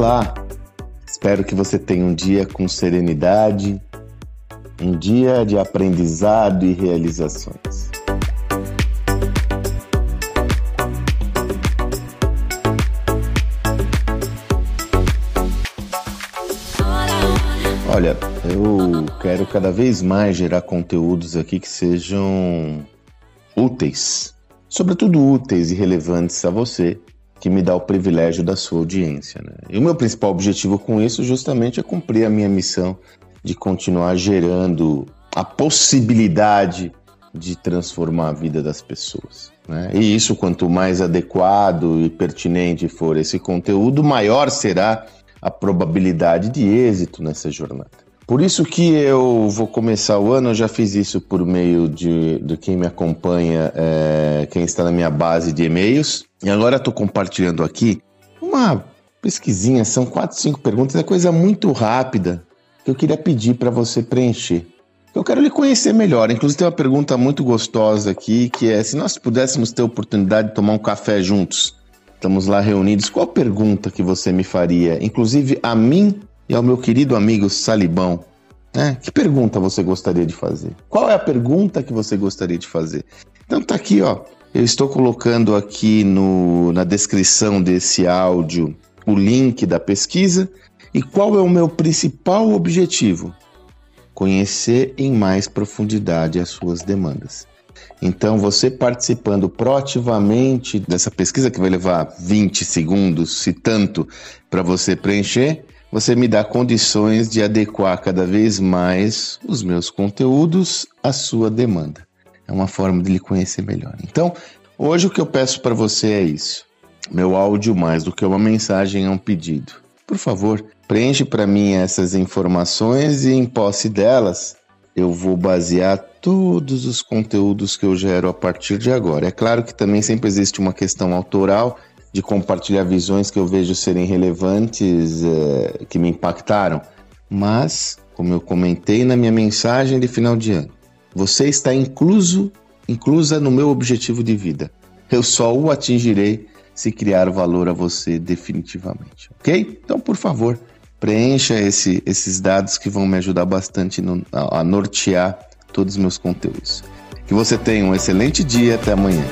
Olá! Espero que você tenha um dia com serenidade, um dia de aprendizado e realizações. Olha, eu quero cada vez mais gerar conteúdos aqui que sejam úteis, sobretudo úteis e relevantes a você, que me dá o privilégio da sua audiência. Né? E o meu principal objetivo com isso justamente é cumprir a minha missão de continuar gerando a possibilidade de transformar a vida das pessoas. Né? E isso, quanto mais adequado e pertinente for esse conteúdo, maior será a probabilidade de êxito nessa jornada. Por isso que eu vou começar o ano, eu já fiz isso por meio de, de quem me acompanha, é, quem está na minha base de e-mails. E agora estou compartilhando aqui uma pesquisinha, são quatro, cinco perguntas, é coisa muito rápida que eu queria pedir para você preencher. Eu quero lhe conhecer melhor. Inclusive tem uma pergunta muito gostosa aqui, que é se nós pudéssemos ter a oportunidade de tomar um café juntos, Estamos lá reunidos. Qual pergunta que você me faria, inclusive a mim e ao meu querido amigo Salibão? Né? Que pergunta você gostaria de fazer? Qual é a pergunta que você gostaria de fazer? Então tá aqui, ó. Eu estou colocando aqui no, na descrição desse áudio o link da pesquisa. E qual é o meu principal objetivo? Conhecer em mais profundidade as suas demandas. Então, você participando proativamente dessa pesquisa, que vai levar 20 segundos, se tanto, para você preencher, você me dá condições de adequar cada vez mais os meus conteúdos à sua demanda. É uma forma de lhe conhecer melhor. Então, hoje o que eu peço para você é isso. Meu áudio, mais do que uma mensagem, é um pedido. Por favor, preenche para mim essas informações e, em posse delas, eu vou basear todos os conteúdos que eu gero a partir de agora. É claro que também sempre existe uma questão autoral de compartilhar visões que eu vejo serem relevantes, é, que me impactaram, mas, como eu comentei na minha mensagem de final de ano, você está incluso, inclusa no meu objetivo de vida. Eu só o atingirei se criar valor a você definitivamente, ok? Então, por favor, preencha esse, esses dados que vão me ajudar bastante no, a, a nortear todos os meus conteúdos. Que você tenha um excelente dia, até amanhã.